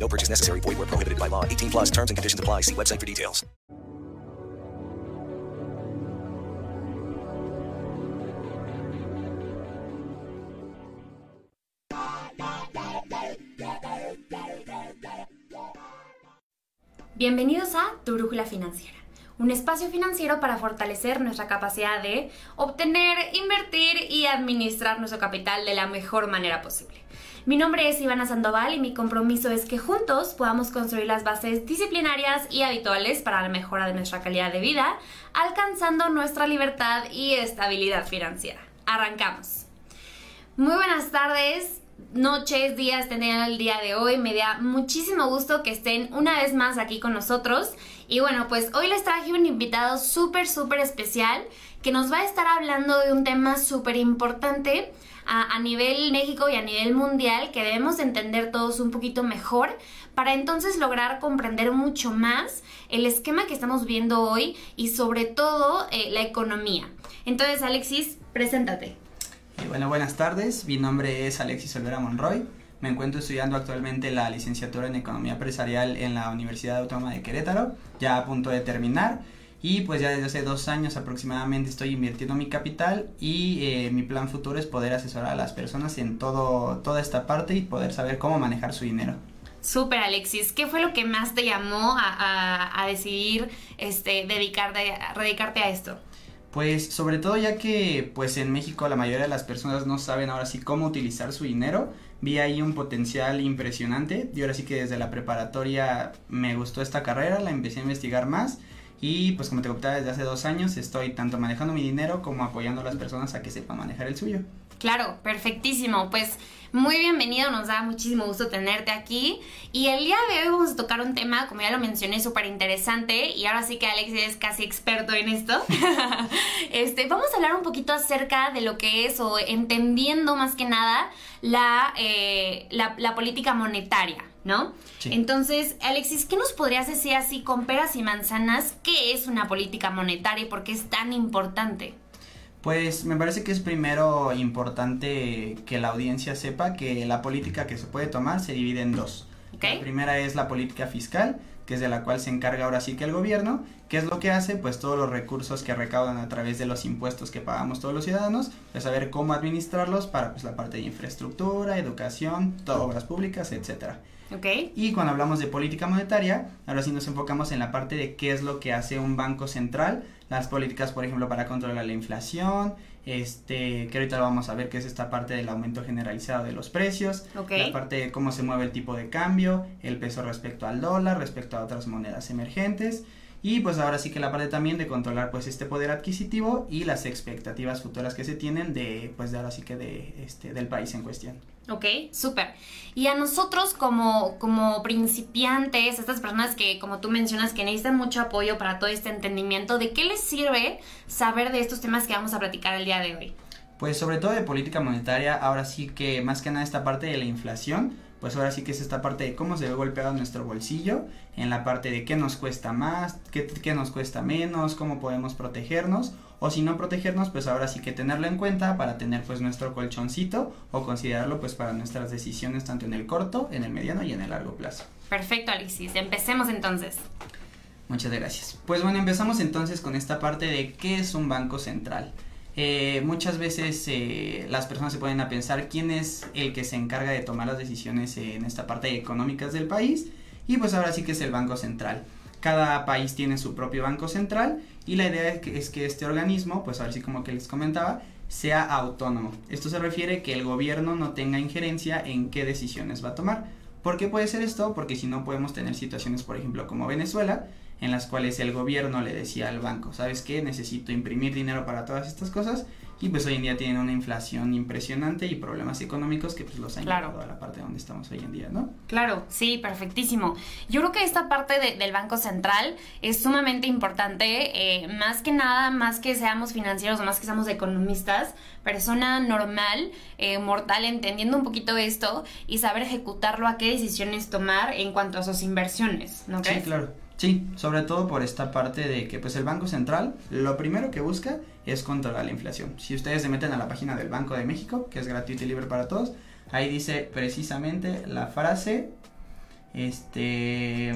No purchase necessary. Void where prohibited by law. 18 plus terms and conditions apply. See website for details. Bienvenidos a Tu Brújula Financiera, un espacio financiero para fortalecer nuestra capacidad de obtener, invertir y administrar nuestro capital de la mejor manera posible. Mi nombre es Ivana Sandoval y mi compromiso es que juntos podamos construir las bases disciplinarias y habituales para la mejora de nuestra calidad de vida, alcanzando nuestra libertad y estabilidad financiera. Arrancamos. Muy buenas tardes, noches, días tendrían el día de hoy. Me da muchísimo gusto que estén una vez más aquí con nosotros. Y bueno, pues hoy les traje un invitado súper, súper especial que nos va a estar hablando de un tema súper importante a, nivel México y a nivel mundial que debemos entender todos un poquito mejor para entonces lograr comprender mucho más el esquema que estamos viendo hoy y sobre todo eh, la economía. Entonces, Alexis, preséntate. Y bueno, buenas tardes. Mi nombre es Alexis Olvera Monroy. Me encuentro estudiando actualmente la licenciatura en Economía Empresarial en la Universidad Autónoma de Querétaro, ya a punto de terminar. Y pues ya desde hace dos años aproximadamente estoy invirtiendo mi capital y eh, mi plan futuro es poder asesorar a las personas en todo, toda esta parte y poder saber cómo manejar su dinero. Súper Alexis, ¿qué fue lo que más te llamó a, a, a decidir este, dedicarte, a dedicarte a esto? Pues sobre todo ya que pues en México la mayoría de las personas no saben ahora sí cómo utilizar su dinero, vi ahí un potencial impresionante y ahora sí que desde la preparatoria me gustó esta carrera, la empecé a investigar más y pues como te comentaba desde hace dos años estoy tanto manejando mi dinero como apoyando a las personas a que sepan manejar el suyo. Claro, perfectísimo. Pues muy bienvenido, nos da muchísimo gusto tenerte aquí. Y el día de hoy vamos a tocar un tema, como ya lo mencioné, súper interesante. Y ahora sí que Alex es casi experto en esto. este, vamos a hablar un poquito acerca de lo que es, o entendiendo más que nada, la, eh, la, la política monetaria. ¿No? Sí. Entonces, Alexis, ¿qué nos podrías decir así con peras y manzanas? ¿Qué es una política monetaria y por qué es tan importante? Pues me parece que es primero importante que la audiencia sepa que la política que se puede tomar se divide en dos. Okay. La primera es la política fiscal, que es de la cual se encarga ahora sí que el gobierno. ¿Qué es lo que hace? Pues todos los recursos que recaudan a través de los impuestos que pagamos todos los ciudadanos, pues saber cómo administrarlos para pues la parte de infraestructura, educación, todo, obras públicas, etcétera. Okay. Y cuando hablamos de política monetaria, ahora sí nos enfocamos en la parte de qué es lo que hace un banco central, las políticas, por ejemplo, para controlar la inflación, este, que ahorita lo vamos a ver que es esta parte del aumento generalizado de los precios, okay. la parte de cómo se mueve el tipo de cambio, el peso respecto al dólar, respecto a otras monedas emergentes. Y pues ahora sí que la parte también de controlar pues este poder adquisitivo y las expectativas futuras que se tienen de pues de ahora sí que de este del país en cuestión. Ok, súper. Y a nosotros como, como principiantes, estas personas que, como tú mencionas, que necesitan mucho apoyo para todo este entendimiento, ¿de qué les sirve saber de estos temas que vamos a platicar el día de hoy? Pues sobre todo de política monetaria, ahora sí que más que nada esta parte de la inflación, pues ahora sí que es esta parte de cómo se ve golpeado nuestro bolsillo, en la parte de qué nos cuesta más, qué, qué nos cuesta menos, cómo podemos protegernos, o si no protegernos, pues ahora sí que tenerlo en cuenta para tener pues nuestro colchoncito o considerarlo pues para nuestras decisiones tanto en el corto, en el mediano y en el largo plazo. Perfecto, Alexis. Empecemos entonces. Muchas gracias. Pues bueno, empezamos entonces con esta parte de qué es un banco central. Eh, muchas veces eh, las personas se pueden a pensar quién es el que se encarga de tomar las decisiones en esta parte económicas del país y pues ahora sí que es el Banco Central. Cada país tiene su propio Banco Central y la idea es que, es que este organismo, pues ahora sí como que les comentaba, sea autónomo. Esto se refiere que el gobierno no tenga injerencia en qué decisiones va a tomar. ¿Por qué puede ser esto? Porque si no podemos tener situaciones, por ejemplo, como Venezuela, en las cuales el gobierno le decía al banco, ¿sabes qué? Necesito imprimir dinero para todas estas cosas y pues hoy en día tienen una inflación impresionante y problemas económicos que pues los han llevado a la parte donde estamos hoy en día, ¿no? Claro, sí, perfectísimo. Yo creo que esta parte del Banco Central es sumamente importante, eh, más que nada, más que seamos financieros o más que seamos economistas, persona normal, eh, mortal, entendiendo un poquito esto y saber ejecutarlo a qué decisiones tomar en cuanto a sus inversiones, ¿no crees? Sí, claro. Sí, sobre todo por esta parte de que pues el Banco Central lo primero que busca es controlar la inflación. Si ustedes se meten a la página del Banco de México, que es gratuito y libre para todos, ahí dice precisamente la frase este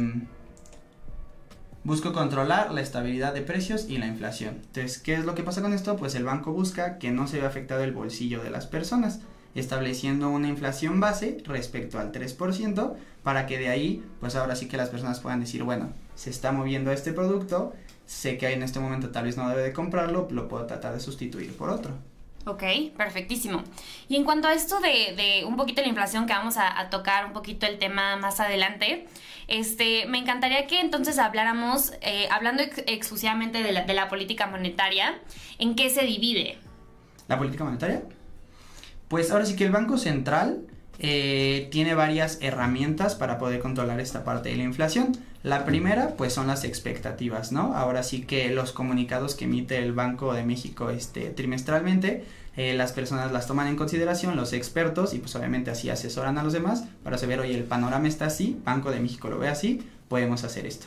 busco controlar la estabilidad de precios y la inflación. Entonces, ¿qué es lo que pasa con esto? Pues el banco busca que no se vea afectado el bolsillo de las personas estableciendo una inflación base respecto al 3% para que de ahí, pues ahora sí que las personas puedan decir, bueno, se está moviendo este producto, sé que en este momento tal vez no debe de comprarlo, lo puedo tratar de sustituir por otro. Ok, perfectísimo. Y en cuanto a esto de, de un poquito la inflación, que vamos a, tocar un poquito el tema más adelante, este, me encantaría que entonces habláramos, eh, hablando exclusivamente de la, de la política monetaria, ¿en qué se divide? ¿La política monetaria? Pues ahora sí que el Banco Central eh, tiene varias herramientas para poder controlar esta parte de la inflación. La primera, pues son las expectativas, ¿no? Ahora sí que los comunicados que emite el Banco de México este, trimestralmente, eh, las personas las toman en consideración, los expertos, y pues obviamente así asesoran a los demás para saber, oye, el panorama está así, Banco de México lo ve así, podemos hacer esto.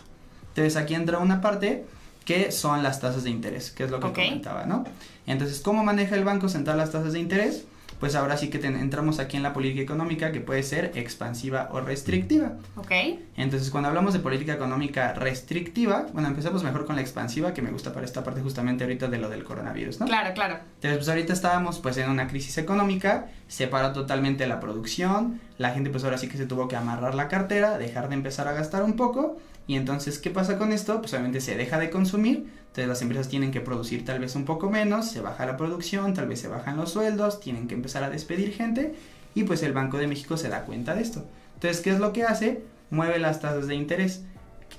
Entonces aquí entra una parte que son las tasas de interés, que es lo que comentaba, ¿no? Entonces, ¿cómo maneja el Banco Central las tasas de interés? Pues ahora sí que entramos aquí en la política económica que puede ser expansiva o restrictiva. Ok. Entonces, cuando hablamos de política económica restrictiva, bueno, empezamos mejor con la expansiva, que me gusta para esta parte justamente ahorita de lo del coronavirus, ¿no? Claro, claro. Entonces, pues ahorita estábamos pues en una crisis económica, se paró totalmente la producción, la gente pues ahora sí que se tuvo que amarrar la cartera, dejar de empezar a gastar un poco, y entonces, ¿qué pasa con esto? Pues obviamente se deja de consumir, entonces las empresas tienen que producir tal vez un poco menos, se baja la producción, tal vez se bajan los sueldos, tienen que empezar a despedir gente y pues el Banco de México se da cuenta de esto. Entonces, ¿qué es lo que hace? Mueve las tasas de interés.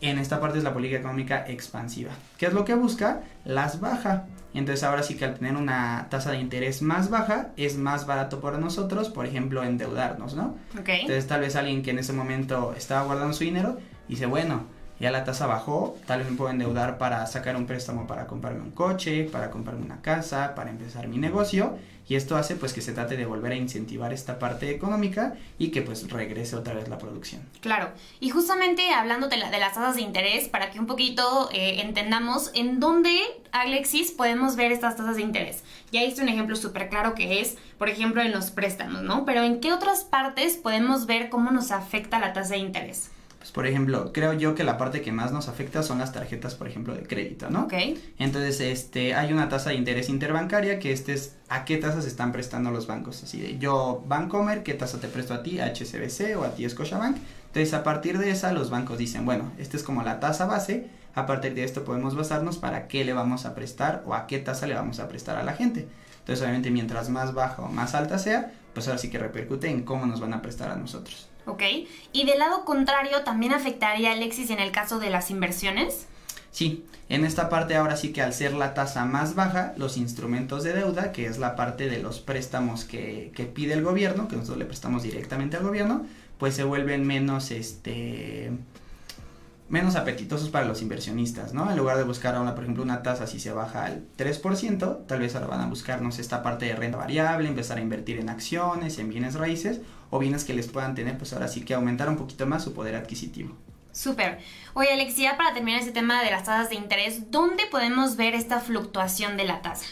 En esta parte es la política económica expansiva. ¿Qué es lo que busca? Las baja. Entonces ahora sí que al tener una tasa de interés más baja es más barato para nosotros, por ejemplo, endeudarnos, ¿no? Okay. Entonces tal vez alguien que en ese momento estaba guardando su dinero dice, bueno, ya la tasa bajó, tal vez me puedo endeudar para sacar un préstamo para comprarme un coche, para comprarme una casa, para empezar mi negocio y esto hace pues que se trate de volver a incentivar esta parte económica y que pues regrese otra vez la producción. Claro, y justamente hablando de, la, de las tasas de interés, para que un poquito eh, entendamos en dónde, Alexis, podemos ver estas tasas de interés. Ya hice un ejemplo súper claro que es, por ejemplo, en los préstamos, ¿no? Pero ¿en qué otras partes podemos ver cómo nos afecta la tasa de interés? Pues, por ejemplo, creo yo que la parte que más nos afecta son las tarjetas, por ejemplo, de crédito, ¿no? Ok. Entonces, este, hay una tasa de interés interbancaria que este es a qué tasas están prestando los bancos. Así de yo, Bancomer, ¿qué tasa te presto a ti? HSBC o a ti Scotiabank. Entonces, a partir de esa, los bancos dicen, bueno, esta es como la tasa base. A partir de esto podemos basarnos para qué le vamos a prestar o a qué tasa le vamos a prestar a la gente. Entonces, obviamente, mientras más baja o más alta sea, pues ahora sí que repercute en cómo nos van a prestar a nosotros. ¿Ok? Y del lado contrario, ¿también afectaría Alexis en el caso de las inversiones? Sí, en esta parte ahora sí que al ser la tasa más baja, los instrumentos de deuda, que es la parte de los préstamos que, que pide el gobierno, que nosotros le prestamos directamente al gobierno, pues se vuelven menos, este, menos apetitosos para los inversionistas, ¿no? En lugar de buscar ahora, por ejemplo, una tasa si se baja al 3%, tal vez ahora van a buscarnos esta parte de renta variable, empezar a invertir en acciones, en bienes raíces o bienes que les puedan tener, pues ahora sí que aumentar un poquito más su poder adquisitivo. Súper. Oye, Alexia, para terminar ese tema de las tasas de interés, ¿dónde podemos ver esta fluctuación de la tasa?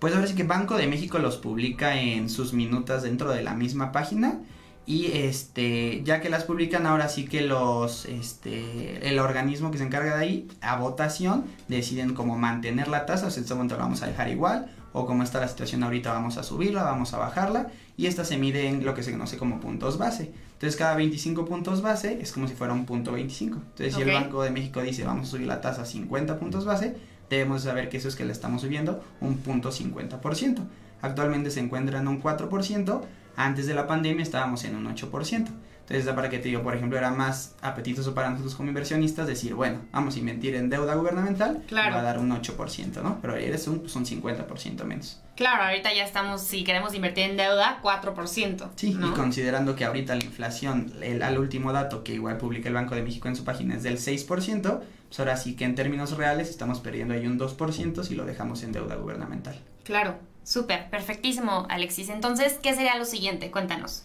Pues ahora sí que Banco de México los publica en sus minutas dentro de la misma página y este ya que las publican ahora sí que los este el organismo que se encarga de ahí a votación deciden cómo mantener la tasa. O si en este momento la vamos a dejar igual o como está la situación ahorita vamos a subirla vamos a bajarla y esta se mide en lo que se conoce como puntos base. Entonces cada 25 puntos base es como si fuera un punto 25 entonces si el Banco de México dice vamos a subir la tasa a 50 puntos base debemos saber que eso es que le estamos subiendo un punto 50% actualmente se encuentra en un 4% antes de la pandemia estábamos en un 8%. Entonces, para que te digo, por ejemplo, era más apetitoso para nosotros como inversionistas decir, bueno, vamos a invertir en deuda gubernamental, claro. va a dar un 8%, ¿no? Pero eres un, pues un 50% menos. Claro, ahorita ya estamos, si queremos invertir en deuda, 4%. Sí, ¿no? y considerando que ahorita la inflación, el, al último dato que igual publica el Banco de México en su página es del 6%, pues ahora sí que en términos reales estamos perdiendo ahí un 2% si lo dejamos en deuda gubernamental. Claro, súper, perfectísimo, Alexis. Entonces, ¿qué sería lo siguiente? Cuéntanos.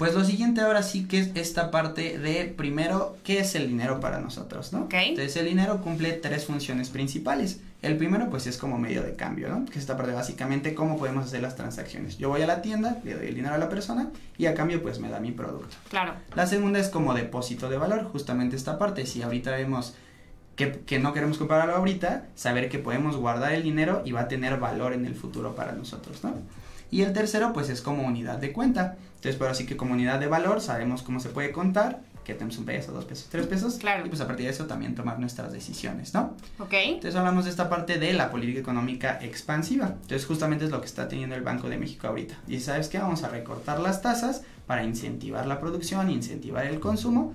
Pues lo siguiente ahora sí que es esta parte de primero, ¿qué es el dinero para nosotros, no? Ok. Entonces el dinero cumple tres funciones principales. El primero pues es como medio de cambio, ¿no? Que es esta parte básicamente cómo podemos hacer las transacciones. Yo voy a la tienda, le doy el dinero a la persona y a cambio pues me da mi producto. Claro. La segunda es como depósito de valor, justamente esta parte. Si ahorita vemos que, que, no queremos comprarlo ahorita, saber que podemos guardar el dinero y va a tener valor en el futuro para nosotros, ¿no? Y el tercero, pues es como unidad de cuenta. Entonces, pero así que como unidad de valor sabemos cómo se puede contar, que tenemos un peso, dos pesos, tres pesos. Claro. Y pues a partir de eso también tomar nuestras decisiones, ¿no? Ok. Entonces hablamos de esta parte de la política económica expansiva. Entonces justamente es lo que está teniendo el Banco de México ahorita. Y ¿sabes qué? Vamos a recortar las tasas para incentivar la producción, incentivar el consumo.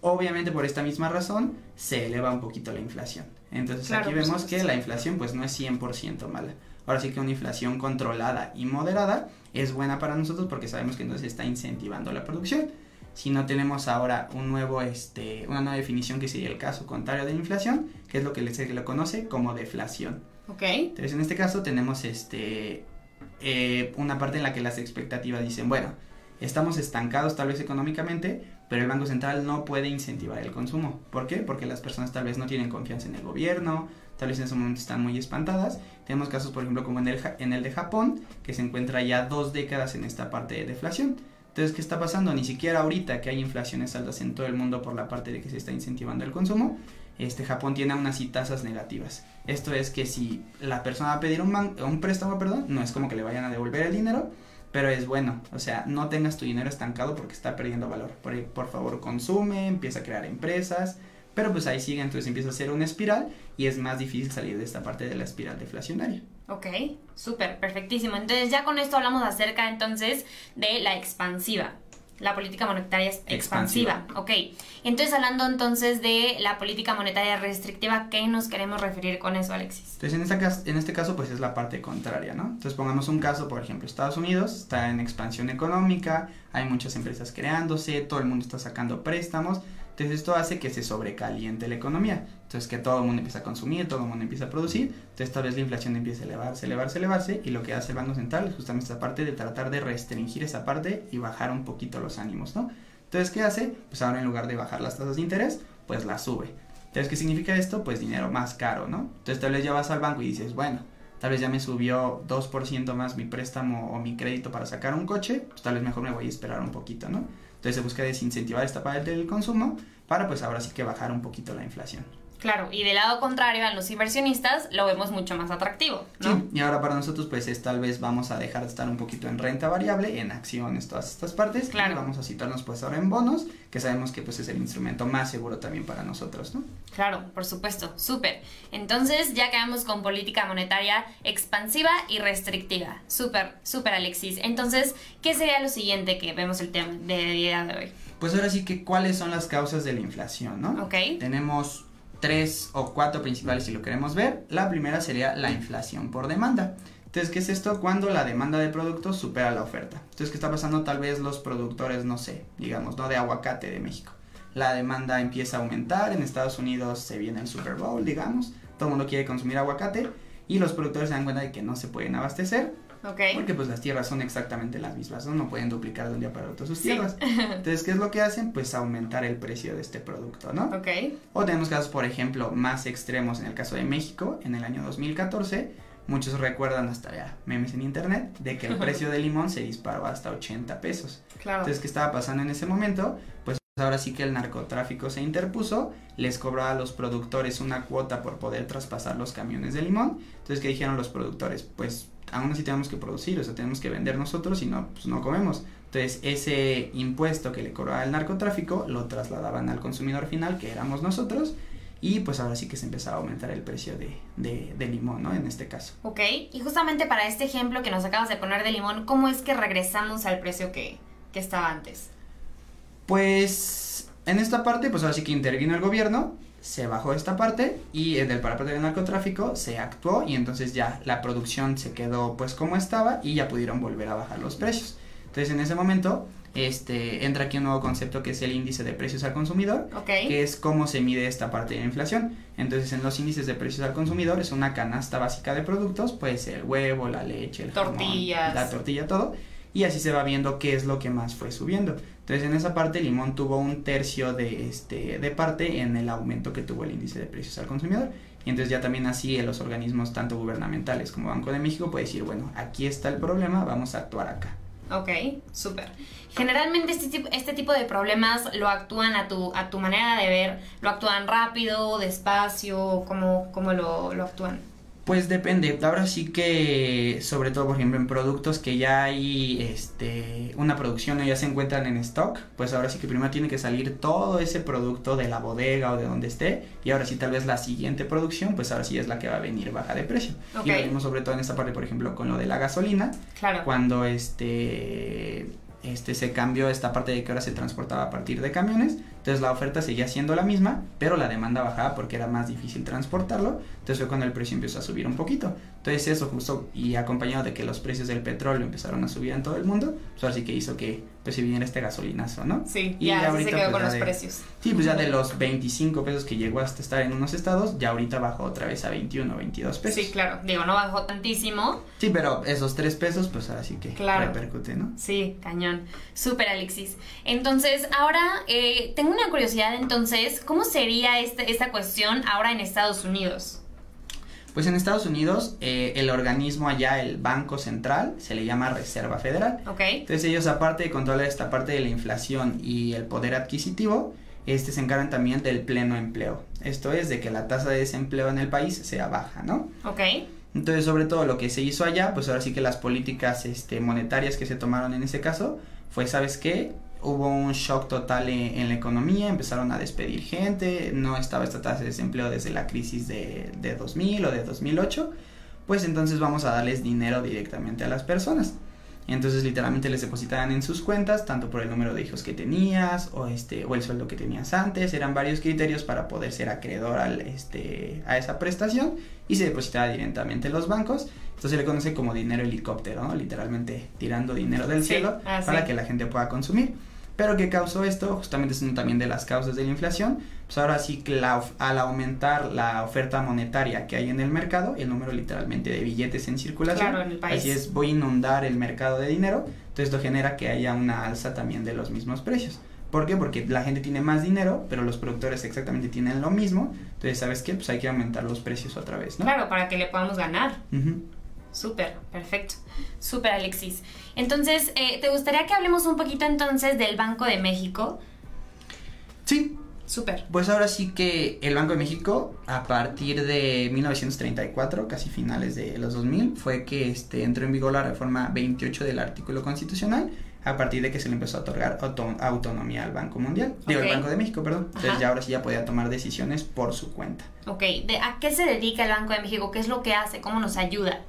Obviamente por esta misma razón se eleva un poquito la inflación. Entonces Claro, aquí vemos que la inflación pues no es 100% mala. Ahora sí que una inflación controlada y moderada es buena para nosotros porque sabemos que entonces está incentivando la producción. Si no tenemos ahora un nuevo, este, una nueva definición que sería el caso contrario de inflación, que es lo que se le conoce como deflación. Ok. Entonces en este caso tenemos este, eh, una parte en la que las expectativas dicen, bueno, estamos estancados tal vez económicamente, pero el Banco Central no puede incentivar el consumo. ¿Por qué? Porque las personas tal vez no tienen confianza en el gobierno, tal vez en ese momento están muy espantadas. Tenemos casos, por ejemplo, como en el, de Japón, que se encuentra ya dos décadas en esta parte de deflación. Entonces, ¿qué está pasando? Ni siquiera ahorita que hay inflaciones altas en todo el mundo por la parte de que se está incentivando el consumo, este Japón tiene aún así tasas negativas. Esto es que si la persona va a pedir un, un préstamo, perdón, no es como que le vayan a devolver el dinero, pero es bueno, o sea, no tengas tu dinero estancado porque está perdiendo valor. Por, por favor, consume, empieza a crear empresas, pero pues ahí sigue, entonces empieza a ser una espiral y es más difícil salir de esta parte de la espiral deflacionaria. Ok, súper, perfectísimo. Entonces ya con esto hablamos acerca entonces de la expansiva. La política monetaria es expansiva. Expansiva. Ok. Entonces hablando entonces de la política monetaria restrictiva, ¿qué nos queremos referir con eso, Alexis? Entonces en, esta, en este caso pues es la parte contraria, ¿no? Entonces pongamos un caso, por ejemplo, Estados Unidos está en expansión económica, hay muchas empresas creándose, todo el mundo está sacando préstamos, entonces esto hace que se sobrecaliente la economía, entonces que todo el mundo empieza a consumir, todo el mundo empieza a producir, entonces tal vez la inflación empieza a elevarse, elevarse, elevarse y lo que hace el Banco Central es justamente esta parte de tratar de restringir esa parte y bajar un poquito los ánimos, ¿no? Entonces, ¿qué hace? Pues ahora en lugar de bajar las tasas de interés, pues las sube. Entonces, ¿qué significa esto? Pues dinero más caro, ¿no? Entonces, tal vez ya vas al banco y dices, bueno, tal vez ya me subió 2% más mi préstamo o mi crédito para sacar un coche, pues tal vez mejor me voy a esperar un poquito, ¿no? Entonces, se busca desincentivar esta parte del consumo para, pues ahora sí que bajar un poquito la inflación. Claro, y del lado contrario, a los inversionistas lo vemos mucho más atractivo, ¿no? Sí, y ahora para nosotros pues es tal vez vamos a dejar de estar un poquito en renta variable, en acciones, todas estas partes. Claro. Y vamos a situarnos pues ahora en bonos, que sabemos que pues es el instrumento más seguro también para nosotros, ¿no? Claro, por supuesto, súper. Entonces ya quedamos con política monetaria expansiva y restrictiva. Súper, súper Alexis. Entonces, ¿qué sería lo siguiente que vemos el tema de día de hoy? Pues ahora sí que cuáles son las causas de la inflación, ¿no? Ok. Tenemos tres o cuatro principales si lo queremos ver. La primera sería la inflación por demanda. Entonces, ¿qué es esto? Cuando la demanda de productos supera la oferta. Entonces, ¿qué está pasando? Tal vez los productores, no sé, digamos, ¿no? De aguacate de México. La demanda empieza a aumentar, en Estados Unidos se viene el Super Bowl, digamos, todo el mundo quiere consumir aguacate y los productores se dan cuenta de que no se pueden abastecer Porque pues las tierras son exactamente las mismas, ¿no? No pueden duplicar de un día para otro sus Sí. tierras. Entonces, ¿qué es lo que hacen? Pues aumentar el precio de este producto, ¿no? Ok. O tenemos casos, por ejemplo, más extremos en el caso de México, en el año 2014, muchos recuerdan hasta ya memes en internet, de que el precio del limón se disparó hasta 80 pesos. Claro. Entonces, ¿qué estaba pasando en ese momento? Pues ahora sí que el narcotráfico se interpuso, les cobraba a los productores una cuota por poder traspasar los camiones de limón. Entonces, ¿qué dijeron los productores? Pues aún así tenemos que producir, o sea, tenemos que vender nosotros y no, pues no comemos. Entonces, ese impuesto que le cobraba el narcotráfico lo trasladaban al consumidor final, que éramos nosotros, y pues ahora sí que se empezaba a aumentar el precio de, de, de limón, ¿no? En este caso. Ok. Y justamente para este ejemplo que nos acabas de poner de limón, ¿cómo es que regresamos al precio que, que estaba antes? Pues en esta parte, pues ahora sí que intervino el gobierno, se bajó esta parte y en el parte del narcotráfico se actuó y entonces ya la producción se quedó pues como estaba y ya pudieron volver a bajar los precios. Entonces en ese momento este, entra aquí un nuevo concepto que es el índice de precios al consumidor, que es cómo se mide esta parte de la inflación. Entonces, en los índices de precios al consumidor es una canasta básica de productos, puede ser el huevo, la leche, el Tortillas. la tortilla, todo, y así se va viendo qué es lo que más fue subiendo. Entonces, en esa parte, Limón tuvo un tercio de, este, de parte en el aumento que tuvo el índice de precios al consumidor. Y entonces ya también así los organismos tanto gubernamentales como Banco de México puede decir, bueno, aquí está el problema, vamos a actuar acá. Ok, súper. Generalmente este este tipo de problemas lo actúan a tu, a tu manera de ver, lo actúan rápido, despacio, ¿cómo, cómo lo, lo actúan? Pues depende. Ahora sí que, sobre todo, por ejemplo, en productos que ya hay este, una producción o ya se encuentran en stock, pues ahora sí que primero tiene que salir todo ese producto de la bodega o de donde esté. Y ahora sí, tal vez la siguiente producción, pues ahora sí es la que va a venir baja de precio. Y lo vimos sobre todo en esta parte, por ejemplo, con lo de la gasolina. Claro. Cuando este este, se cambió esta parte de que ahora se transportaba a partir de camiones, entonces la oferta seguía siendo la misma, pero la demanda bajaba porque era más difícil transportarlo, entonces fue cuando el precio empezó a subir un poquito. Entonces eso justo y acompañado de que los precios del petróleo empezaron a subir en todo el mundo, pues ahora sí que hizo que pues si viniera este gasolinazo, ¿no? Sí, y ya, ahorita, se quedó pues, con los precios. Sí, pues ya de los 25 pesos que llegó hasta estar en unos estados, ya ahorita bajó otra vez a 21, 22 pesos. Sí, claro, digo, no bajó tantísimo. Sí, pero esos 3 pesos, pues ahora sí que claro. repercute, ¿no? Sí, cañón. Súper, Alexis. Entonces, ahora eh, tengo una curiosidad, entonces, ¿cómo sería este, esta cuestión ahora en Estados Unidos? Pues en Estados Unidos, eh, el organismo allá, el Banco Central, se le llama Reserva Federal. Ok. Entonces ellos, aparte de controlar esta parte de la inflación y el poder adquisitivo, este se encargan también del pleno empleo. Esto es de que la tasa de desempleo en el país sea baja, ¿no? Ok. Entonces, sobre todo lo que se hizo allá, pues ahora sí que las políticas este, monetarias que se tomaron en ese caso, fue, ¿sabes qué? Hubo un shock total en, la economía, empezaron a despedir gente, no estaba esta tasa de desempleo desde la crisis de, de 2000 o de 2008, pues entonces vamos a darles dinero directamente a las personas. Entonces literalmente les depositaban en sus cuentas, tanto por el número de hijos que tenías o este o el sueldo que tenías antes, eran varios criterios para poder ser acreedor al este a esa prestación y se depositaba directamente en los bancos. Entonces se le conoce como dinero helicóptero, ¿no? literalmente tirando dinero del cielo ah, para que la gente pueda consumir. Pero ¿qué causó esto? Justamente es una también de las causas de la inflación. Pues ahora sí que al aumentar la oferta monetaria que hay en el mercado, el número literalmente de billetes en circulación, así es, voy a inundar el mercado de dinero, entonces esto genera que haya una alza también de los mismos precios. ¿Por qué? Porque la gente tiene más dinero, pero los productores exactamente tienen lo mismo. Entonces, ¿sabes qué? Pues hay que aumentar los precios otra vez, ¿no? Claro, para que le podamos ganar. Súper, perfecto. Súper, Alexis. Entonces, eh, ¿te gustaría que hablemos un poquito entonces del Banco de México? Sí. Súper. Pues ahora sí que el Banco de México, a partir de 1934, casi finales de los 2000, fue que este, entró en vigor la reforma 28 del artículo constitucional, a partir de que se le empezó a otorgar autonomía al Banco Mundial, digo, al Banco de México, perdón. Entonces ya ahora sí ya podía tomar decisiones por su cuenta. Ok, ¿De ¿a qué se dedica el Banco de México? ¿Qué es lo que hace? ¿Cómo nos ayuda?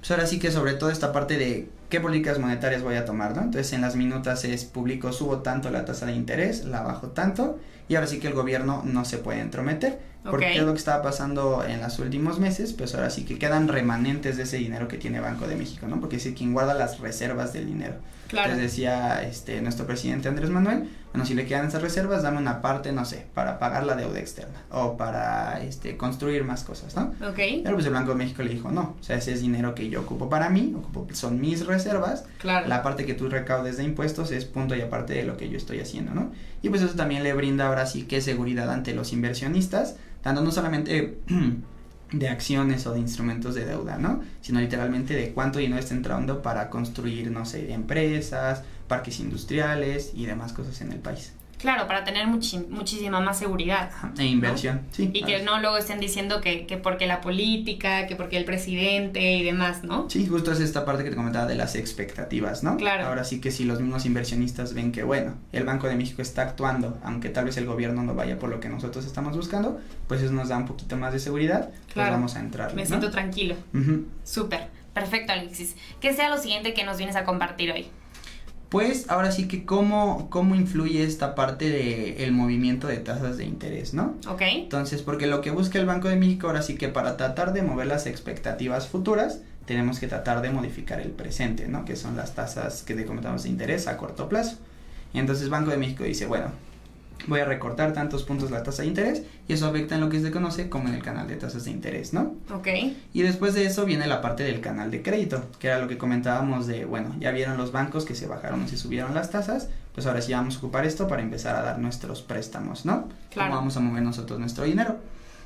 Pues ahora sí que sobre todo esta parte de qué políticas monetarias voy a tomar, ¿no? Entonces en las minutas es público subo tanto la tasa de interés, la bajo tanto y ahora sí que el gobierno no se puede entrometer. Porque es lo que estaba pasando en los últimos meses, pues ahora sí que quedan remanentes de ese dinero que tiene Banco de México, ¿no? Porque es quien guarda las reservas del dinero. Claro. Entonces decía este nuestro presidente Andrés Manuel, bueno, si le quedan esas reservas, dame una parte, no sé, para pagar la deuda externa o para este construir más cosas, ¿no? Ok. Pero pues el Banco de México le dijo, no, o sea, ese es dinero que yo ocupo para mí, ocupo, son mis reservas. Claro. La parte que tú recaudes de impuestos es punto y aparte de lo que yo estoy haciendo, ¿no? Y pues eso también le brinda ahora sí que seguridad ante los inversionistas, tanto no solamente de acciones o de instrumentos de deuda, ¿no? Sino literalmente de cuánto dinero está entrando para construir, no sé, empresas, parques industriales y demás cosas en el país. Claro, para tener muchísima más seguridad. E inversión, sí. Y que no luego estén diciendo que, que porque la política, que porque el presidente y demás, ¿no? Sí, justo es esta parte que te comentaba de las expectativas, ¿no? Claro. Ahora sí que si los mismos inversionistas ven que, bueno, el Banco de México está actuando, aunque tal vez el gobierno no vaya por lo que nosotros estamos buscando, pues eso nos da un poquito más de seguridad, pues claro. vamos a entrar. Me siento tranquilo. Súper. Perfecto, Alexis. ¿Qué sea lo siguiente que nos vienes a compartir hoy? Pues ahora sí que cómo, cómo influye esta parte del el movimiento de tasas de interés, ¿no? Ok. Entonces, porque lo que busca el Banco de México ahora sí que para tratar de mover las expectativas futuras, tenemos que tratar de modificar el presente, ¿no? Que son las tasas que te comentamos de interés a corto plazo. Y entonces Banco de México dice, bueno, voy a recortar tantos puntos la tasa de interés y eso afecta en lo que se conoce como en el canal de tasas de interés, ¿no? Ok. Y después de eso viene la parte del canal de crédito, que era lo que comentábamos de, bueno, ya vieron los bancos que se bajaron o se subieron las tasas, pues ahora sí vamos a ocupar esto para empezar a dar nuestros préstamos, ¿no? Claro. Cómo vamos a mover nosotros nuestro dinero.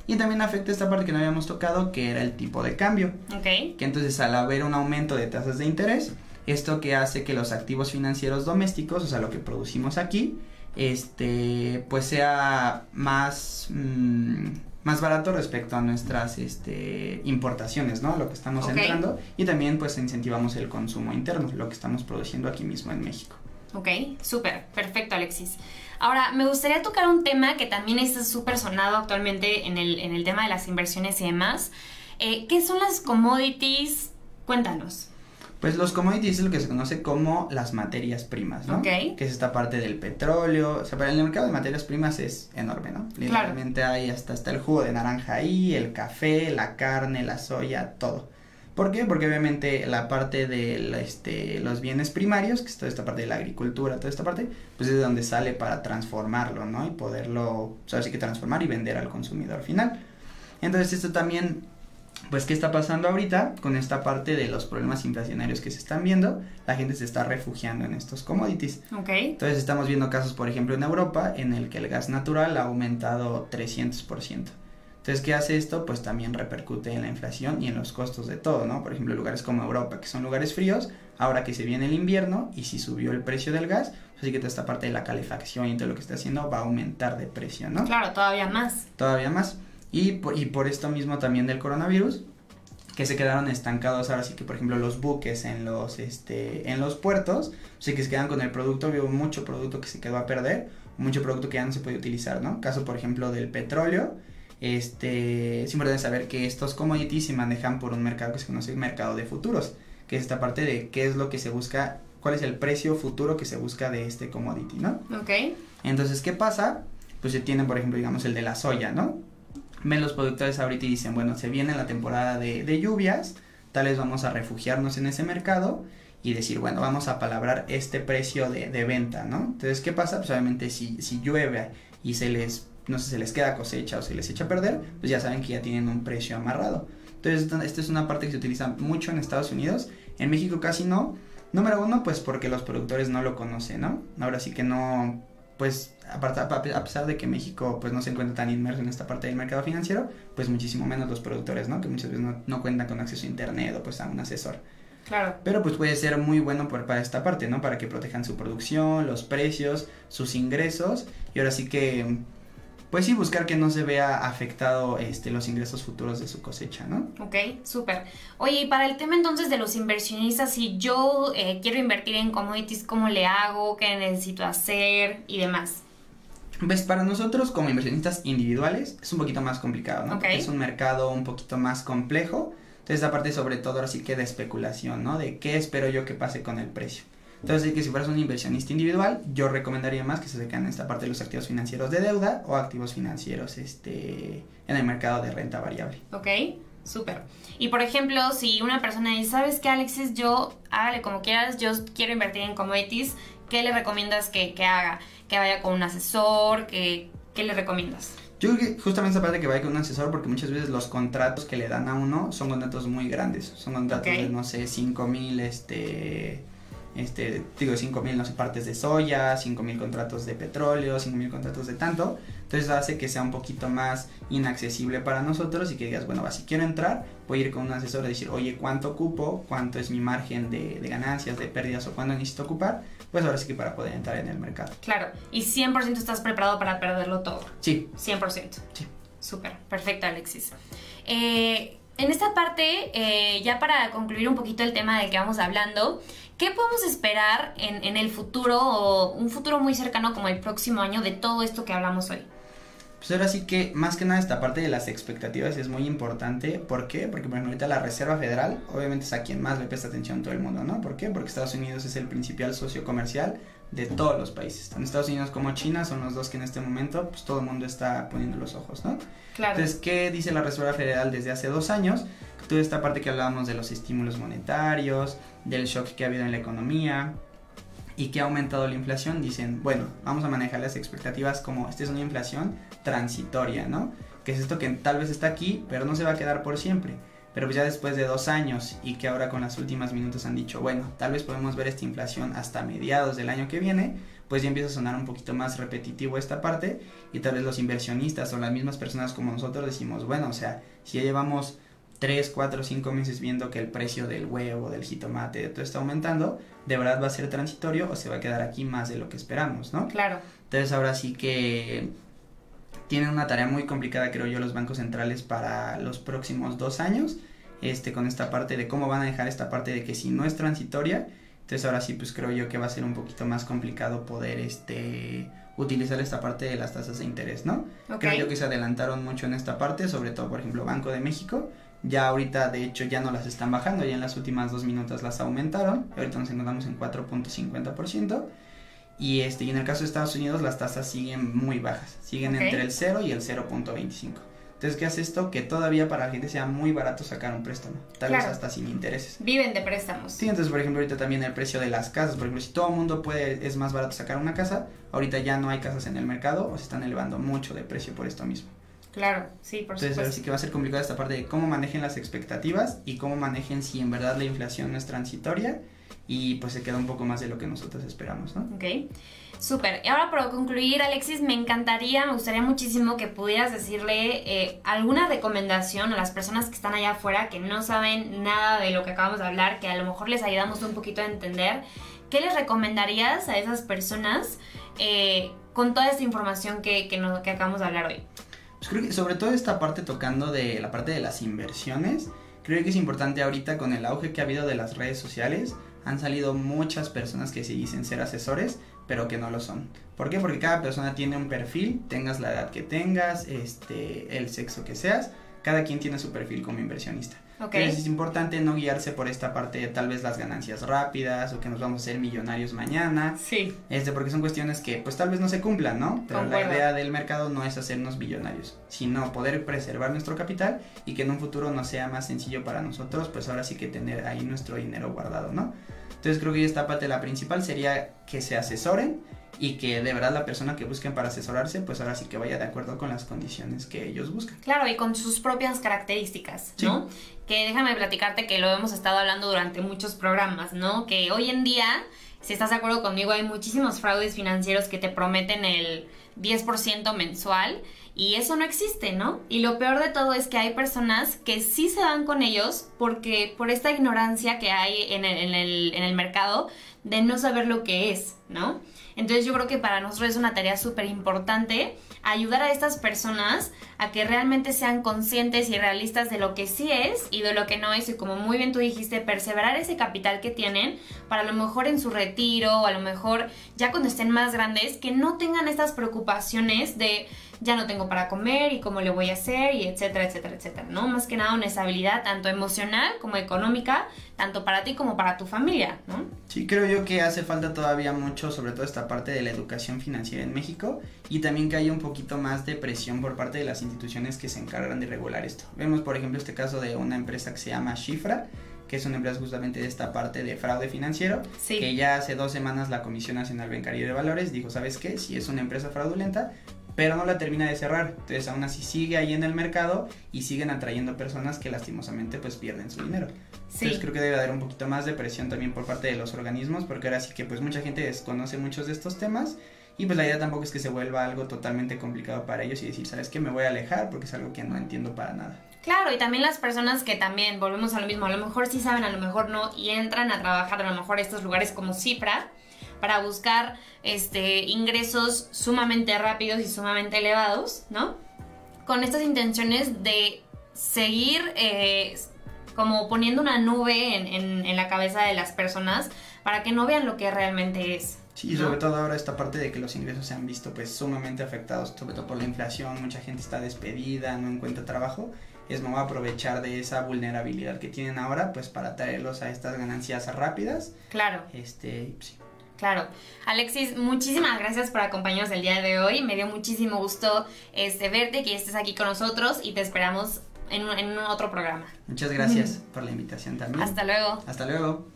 Y también afecta esta parte que no habíamos tocado, que era el tipo de cambio. Ok. Que entonces al haber un aumento de tasas de interés, esto que hace que los activos financieros domésticos, o sea, lo que producimos aquí, este, pues sea más, mm, más barato respecto a nuestras este, importaciones, ¿no? Lo que estamos entrando y también pues incentivamos el consumo interno, lo que estamos produciendo aquí mismo en México. Ok, súper, perfecto Alexis. Ahora, me gustaría tocar un tema que también está súper sonado actualmente en el, en el tema de las inversiones y demás. Eh, ¿Qué son las commodities? Cuéntanos. Pues los commodities es lo que se conoce como las materias primas, ¿no? Ok. Que es esta parte del petróleo. O sea, para el mercado de materias primas es enorme, ¿no? Literalmente hay hasta, hasta el jugo de naranja ahí, el café, la carne, la soya, todo. ¿Por qué? Porque obviamente la parte de este, los bienes primarios, que es toda esta parte de la agricultura, toda esta parte, pues es de donde sale para transformarlo, ¿no? Y poderlo, o sea, así que transformar y vender al consumidor final. Entonces esto también pues qué está pasando ahorita con esta parte de los problemas inflacionarios que se están viendo, la gente se está refugiando en estos commodities. Ok. Entonces estamos viendo casos, por ejemplo, en Europa, en el que el gas natural ha aumentado 300%. Entonces, ¿qué hace esto? Pues también repercute en la inflación y en los costos de todo, ¿no? Por ejemplo, lugares como Europa, que son lugares fríos, ahora que se viene el invierno y si subió el precio del gas, pues así que toda esta parte de la calefacción y todo lo que está haciendo va a aumentar de precio, ¿no? Claro, todavía más. todavía más. Y por, y por esto mismo también del coronavirus, que se quedaron estancados ahora sí que por ejemplo los buques en los este en los puertos, sí que se quedan con el producto, veo mucho producto que se quedó a perder, mucho producto que ya no se puede utilizar, ¿no? Caso por ejemplo del petróleo, este es importante saber que estos commodities se manejan por un mercado que se conoce el mercado de futuros, que es esta parte de qué es lo que se busca, cuál es el precio futuro que se busca de este commodity, ¿no? Ok. Entonces, ¿qué pasa? Pues se tiene, por ejemplo, digamos, el de la soya, ¿no? Ven los productores ahorita y dicen, bueno, se viene la temporada de, de lluvias, tal vez vamos a refugiarnos en ese mercado y decir, bueno, vamos a palabrar este precio de, de venta, ¿no? Entonces, ¿qué pasa? Pues obviamente si, si llueve y se les, no sé, se les queda cosecha o se les echa a perder, pues ya saben que ya tienen un precio amarrado. Entonces, esta- esta es una parte que se utiliza mucho en Estados Unidos, en México casi no. Número uno, pues porque los productores no lo conocen, ¿no? Ahora sí que no, pues a pesar de que México pues no se encuentra tan inmerso en esta parte del mercado financiero, pues muchísimo menos los productores, ¿no? Que muchas veces no, no cuentan con acceso a internet o pues a un asesor. Claro. Pero pues puede ser muy bueno por, para esta parte, ¿no? Para que protejan su producción, los precios, sus ingresos y ahora sí que pues sí buscar que no se vea afectado este los ingresos futuros de su cosecha, ¿no? Ok, súper. Oye, y para el tema entonces de los inversionistas, si yo eh, quiero invertir en commodities, ¿cómo le hago? ¿Qué necesito hacer? Y demás. Pues para nosotros como inversionistas individuales es un poquito más complicado, ¿no? Ok. Porque es un mercado un poquito más complejo. Entonces la parte sobre todo ahora sí que de especulación, ¿no? De qué espero yo que pase con el precio. Entonces, que si fueras un inversionista individual, yo recomendaría más que se dediquen en esta parte de los activos financieros de deuda o activos financieros este, en el mercado de renta variable. Ok, súper. Y por ejemplo, si una persona dice, ¿sabes qué, Alexis? Yo, hágale como quieras, yo quiero invertir en commodities, ¿qué le recomiendas que, que haga? ¿Que vaya con un asesor? ¿Qué, ¿Qué le recomiendas? Yo creo que justamente esa parte que vaya con un asesor porque muchas veces los contratos que le dan a uno son contratos muy grandes. Son contratos de, no sé, 5 mil, este, este, digo, 5 mil, no sé, partes de soya, 5 mil contratos de petróleo, 5 mil contratos de tanto. Entonces hace que sea un poquito más inaccesible para nosotros y que digas, bueno, va, si quiero entrar, voy a ir con un asesor y decir, oye, ¿cuánto ocupo? ¿Cuánto es mi margen de, de ganancias, de pérdidas o cuándo necesito ocupar? Pues ahora sí que para poder entrar en el mercado. Claro, y 100% estás preparado para perderlo todo. Sí, 100%. Sí. Súper, perfecto, Alexis. Eh, en esta parte, eh, ya para concluir un poquito el tema del que vamos hablando, ¿qué podemos esperar en, en el futuro o un futuro muy cercano como el próximo año de todo esto que hablamos hoy? Pues ahora sí que más que nada esta parte de las expectativas es muy importante. ¿Por qué? Porque por ejemplo ahorita la Reserva Federal obviamente es a quien más le presta atención todo el mundo, ¿no? ¿Por qué? Porque Estados Unidos es el principal socio comercial de todos los países. Tanto Estados Unidos como China son los dos que en este momento pues todo el mundo está poniendo los ojos, ¿no? Claro. Entonces, ¿qué dice la Reserva Federal desde hace dos años? Toda esta parte que hablábamos de los estímulos monetarios, del shock que ha habido en la economía, y que ha aumentado la inflación, dicen, bueno, vamos a manejar las expectativas como esta es una inflación transitoria, ¿no? Que es esto que tal vez está aquí, pero no se va a quedar por siempre. Pero pues ya después de dos años y que ahora con las últimas minutos han dicho, bueno, tal vez podemos ver esta inflación hasta mediados del año que viene, pues ya empieza a sonar un poquito más repetitivo esta parte y tal vez los inversionistas o las mismas personas como nosotros decimos, bueno, o sea, si ya llevamos 3, 4, 5 meses viendo que el precio del huevo, del jitomate, de todo está aumentando, de verdad va a ser transitorio o se va a quedar aquí más de lo que esperamos, ¿no? Claro. Entonces ahora sí que tienen una tarea muy complicada, creo yo, los bancos centrales para los próximos dos años, este, con esta parte de cómo van a dejar esta parte de que si no es transitoria, entonces ahora sí, pues creo yo que va a ser un poquito más complicado poder, este, utilizar esta parte de las tasas de interés, ¿no? Okay. Creo yo que se adelantaron mucho en esta parte, sobre todo, por ejemplo, Banco de México, ya ahorita, de hecho, ya no las están bajando, ya en las últimas dos minutos las aumentaron. Ahorita nos encontramos en 4.50%. Y, este, y en el caso de Estados Unidos, las tasas siguen muy bajas. Siguen Okay. entre el 0 y el 0.25. Entonces, ¿qué hace esto? Que todavía para la gente sea muy barato sacar un préstamo. Tal vez hasta sin intereses. Viven de préstamos. Sí, entonces, por ejemplo, ahorita también el precio de las casas. Por ejemplo, si todo el mundo puede, es más barato sacar una casa, ahorita ya no hay casas en el mercado o se están elevando mucho de precio por esto mismo. Claro, sí, por Entonces ahora sí que va a ser complicado esta parte de cómo manejen las expectativas y cómo manejen si en verdad la inflación no es transitoria y pues se queda un poco más de lo que nosotros esperamos, ¿no? Ok, súper. Y ahora para concluir, Alexis, me encantaría, me gustaría muchísimo que pudieras decirle eh, alguna recomendación a las personas que están allá afuera que no saben nada de lo que acabamos de hablar, que a lo mejor les ayudamos un poquito a entender. ¿Qué les recomendarías a esas personas eh, con toda esta información que, que, nos- que acabamos de hablar hoy? Pues creo que sobre todo esta parte tocando de la parte de las inversiones, creo que es importante ahorita con el auge que ha habido de las redes sociales, han salido muchas personas que se dicen ser asesores, pero que no lo son. ¿Por qué? Porque cada persona tiene un perfil, tengas la edad que tengas, este, el sexo que seas, cada quien tiene su perfil como inversionista. Ok, Entonces es importante no guiarse por esta parte de tal vez las ganancias rápidas o que nos vamos a ser millonarios mañana, sí, este, porque son cuestiones que pues tal vez no se cumplan, ¿no? Pero Concuerdo. la idea del mercado no es hacernos millonarios, sino poder preservar nuestro capital y que en un futuro nos sea más sencillo para nosotros, pues ahora sí que tener ahí nuestro dinero guardado, ¿no? Entonces creo que esta parte la principal sería que se asesoren y que de verdad la persona que busquen para asesorarse, pues ahora sí que vaya de acuerdo con las condiciones que ellos buscan. Claro, y con sus propias características, Sí. ¿no? Que déjame platicarte que lo hemos estado hablando durante muchos programas, ¿no? Que hoy en día, si estás de acuerdo conmigo, hay muchísimos fraudes financieros que te prometen el 10% mensual y eso no existe, ¿no? Y lo peor de todo es que hay personas que sí se van con ellos porque por esta ignorancia que hay en el, en el, en el mercado de no saber lo que es, ¿no? Entonces yo creo que para nosotros es una tarea súper importante ayudar a estas personas a que realmente sean conscientes y realistas de lo que sí es y de lo que no es y como muy bien tú dijiste, perseverar ese capital que tienen para a lo mejor en su retiro o a lo mejor ya cuando estén más grandes que no tengan estas preocupaciones de ya no tengo para comer y cómo le voy a hacer y etcétera, etcétera, etcétera, ¿no? Más que nada una estabilidad tanto emocional como económica, tanto para ti como para tu familia, ¿no? Sí, creo yo que hace falta todavía mucho, sobre todo esta parte de la educación financiera en México y también que haya un poquito más de presión por parte de las instituciones que se encargan de regular esto. Vemos, por ejemplo, este caso de una empresa que se llama Shifra, que es una empresa justamente de esta parte de fraude financiero, Sí. que ya hace dos semanas la Comisión Nacional Bancaria de Valores dijo, ¿sabes qué? Si es una empresa fraudulenta, pero no la termina de cerrar. Entonces aún así sigue ahí en el mercado y siguen atrayendo personas que lastimosamente pues pierden su dinero. Sí. Entonces creo que debe haber un poquito más de presión también por parte de los organismos, porque ahora sí que pues mucha gente desconoce muchos de estos temas y pues la idea tampoco es que se vuelva algo totalmente complicado para ellos y decir, ¿sabes qué? Me voy a alejar porque es algo que no entiendo para nada. Claro, y también las personas que también, volvemos a lo mismo, a lo mejor sí saben, a lo mejor no, y entran a trabajar a lo mejor a estos lugares como Cifra para buscar este, ingresos sumamente rápidos y sumamente elevados, ¿no? Con estas intenciones de seguir eh, como poniendo una nube en, en- en la cabeza de las personas para que no vean lo que realmente es, Sí, y sobre todo ahora esta parte de que los ingresos se han visto pues sumamente afectados, sobre todo por la inflación, mucha gente está despedida, no encuentra trabajo, es no aprovechar de esa vulnerabilidad que tienen ahora pues para traerlos a estas ganancias rápidas. Claro. Este, sí. Claro. Alexis, muchísimas gracias por acompañarnos el día de hoy. Me dio muchísimo gusto este, verte, que estés aquí con nosotros y te esperamos en, un- en un otro programa. Muchas gracias por la invitación también. Hasta luego. Hasta luego.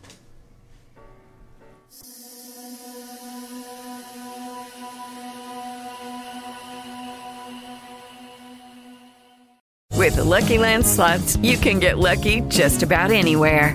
With the Lucky Land slots, you can get lucky just about anywhere.